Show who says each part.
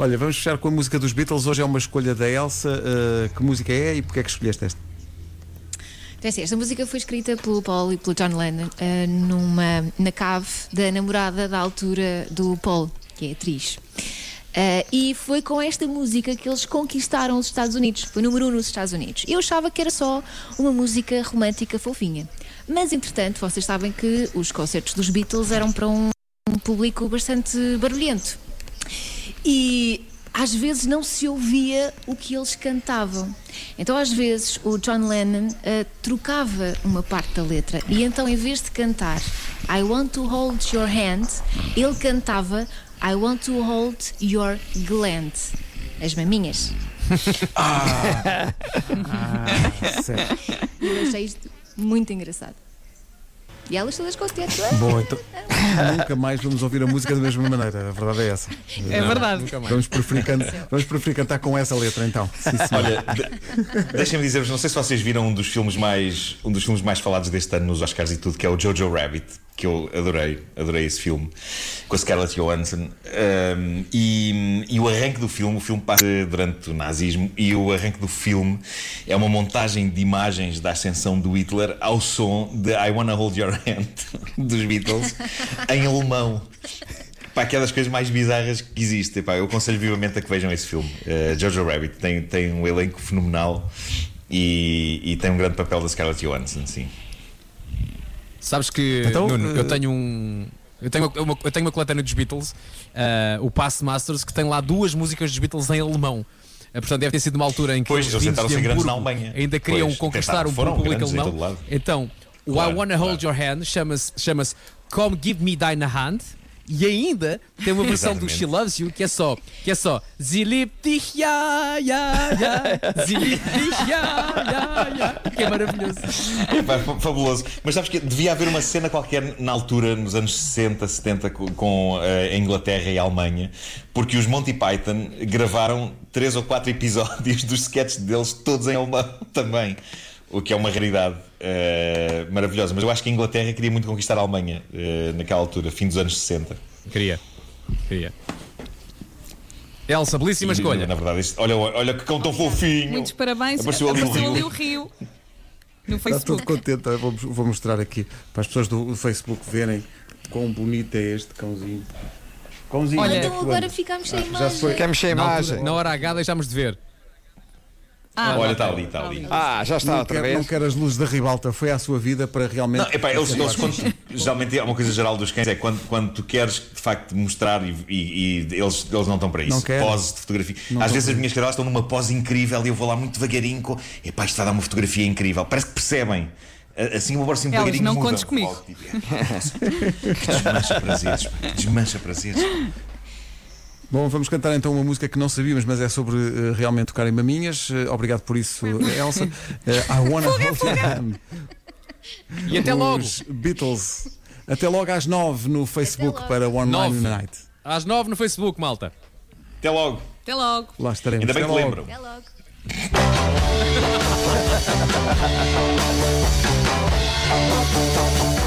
Speaker 1: Olha, vamos fechar com a música dos Beatles. Hoje é uma escolha da Elsa. Uh, que música é e porque é que escolheste esta?
Speaker 2: Então, assim, esta música foi escrita pelo Paul e pelo John Lennon uh, numa, na cave da namorada da altura do Paul, que é atriz. Uh, e foi com esta música que eles conquistaram os Estados Unidos. Foi número um nos Estados Unidos. Eu achava que era só uma música romântica fofinha. Mas, entretanto, vocês sabem que os concertos dos Beatles eram para um público bastante barulhento. E às vezes não se ouvia o que eles cantavam. Então, às vezes, o John Lennon uh, trocava uma parte da letra e então, em vez de cantar I want to hold your hand, ele cantava I want to hold your gland. As maminhas.
Speaker 1: Ah,
Speaker 2: Eu achei isto muito engraçado. E elas todas contentes.
Speaker 1: Bom, então nunca mais vamos ouvir a música da mesma maneira. A verdade é essa.
Speaker 3: É verdade.
Speaker 1: Vamos preferir, can- vamos preferir cantar com essa letra então. Sim, sim.
Speaker 4: Olha, de- deixem-me dizer-vos, não sei se vocês viram um dos filmes mais um dos filmes mais falados deste ano nos Oscars e tudo, que é o Jojo Rabbit, que eu adorei, adorei esse filme, com a Scarlett Johansson. Um, e, e o arranque do filme, o filme passa durante o nazismo, e o arranque do filme é uma montagem de imagens da ascensão do Hitler ao som de I Wanna Hold Your Hand dos Beatles em alemão. Pá, que é coisas mais bizarras que existem. Pá, eu aconselho vivamente a que vejam esse filme. Uh, Jojo Rabbit tem, tem um elenco fenomenal e, e tem um grande papel da Scarlett Johansson, sim.
Speaker 3: Sabes que
Speaker 1: Então,
Speaker 3: Nuno,
Speaker 1: eh,
Speaker 3: eu tenho um. Eu tenho uma, uma- eu tenho uma coletânea dos Beatles, eh, o Pass Masters, que tem lá duas músicas dos Beatles em alemão. Eh, portanto, deve ter sido uma altura em que
Speaker 4: Pois,
Speaker 3: os
Speaker 4: eles tentaram ser grandes na Alemanha.
Speaker 3: ainda queriam
Speaker 4: Pois,
Speaker 3: conquistar um
Speaker 4: foram
Speaker 3: público alemão. Então, o
Speaker 4: Claro,
Speaker 3: I Wanna Hold
Speaker 4: claro.
Speaker 3: Your Hand chama-se chama Come Give Me Deine Hand. E ainda tem uma versão do. She Loves You que é só, que é só liebt dich, ja, ja, Sie liebt dich, ja, ja, ja, que é maravilhoso.
Speaker 4: Epá, fa- fabuloso. Mas sabes que devia haver uma cena qualquer na altura, nos anos 60, 70, co- com eh, a Inglaterra e a Alemanha, porque os Monty Python gravaram três ou quatro episódios dos sketches deles, todos em alemão também. O que é uma raridade eh, maravilhosa. Mas eu acho que a Inglaterra queria muito conquistar a Alemanha eh, naquela altura, fim dos anos 60.
Speaker 3: Queria. Queria. Elsa, belíssima
Speaker 4: E,
Speaker 3: escolha.
Speaker 4: Na verdade, isto- olha, olha que cão tão fofinho.
Speaker 5: Muitos parabéns.
Speaker 4: Apareceu ali o
Speaker 5: Apareceu
Speaker 4: Rio.
Speaker 5: ali o Rio. No
Speaker 1: Está todo
Speaker 5: Facebook.
Speaker 1: contente. Eu Vou, vou mostrar aqui para as pessoas do Facebook verem quão bonito é este cãozinho. Cãozinho.
Speaker 5: Olha,
Speaker 2: Então agora ficamos sem
Speaker 1: Já se
Speaker 2: imagem.
Speaker 1: foi.
Speaker 6: Quer mexer a
Speaker 3: Na,
Speaker 6: imagem?
Speaker 3: na hora H deixámos de ver.
Speaker 5: Ah,
Speaker 4: Olha, está ali, está ali.
Speaker 6: Ah, já está
Speaker 1: Não
Speaker 6: outra
Speaker 1: quer, não
Speaker 6: vez.
Speaker 1: quer as luzes da ribalta, foi à sua vida para realmente.
Speaker 4: Não, epá, eles, eles quando, geralmente é uma coisa geral dos cães é quando, quando tu queres de facto mostrar e, e- e eles, eles não estão para isso.
Speaker 1: Não.
Speaker 4: Poses de fotografia.
Speaker 1: Não
Speaker 4: Às vezes as minhas cadelas estão numa pose incrível e eu vou lá muito devagarinho com. Epá, isto está a dar uma fotografia incrível. Parece que percebem. Assim eu vou assim
Speaker 5: Elas,
Speaker 4: devagarinho.
Speaker 5: não
Speaker 4: mudam.
Speaker 5: contes comigo.
Speaker 4: Oh, tipo, é, que desmancha prazeres. Desmancha prazeres.
Speaker 1: Bom, vamos cantar então uma música que não sabíamos, mas é sobre eh, realmente tocar em maminhas. Eh, obrigado por isso, Elsa. Eh, I wanna hold your hand.
Speaker 3: E até logo.
Speaker 1: Os Beatles. Até logo às nove no Facebook
Speaker 2: logo.
Speaker 1: para One
Speaker 3: Nove.
Speaker 1: Line Night.
Speaker 3: Às nove no Facebook, malta.
Speaker 4: Até logo.
Speaker 5: Até logo.
Speaker 1: Lá estaremos.
Speaker 4: Ainda bem
Speaker 1: Até
Speaker 4: que
Speaker 1: logo.
Speaker 4: lembram.
Speaker 2: Até logo.
Speaker 7: Thank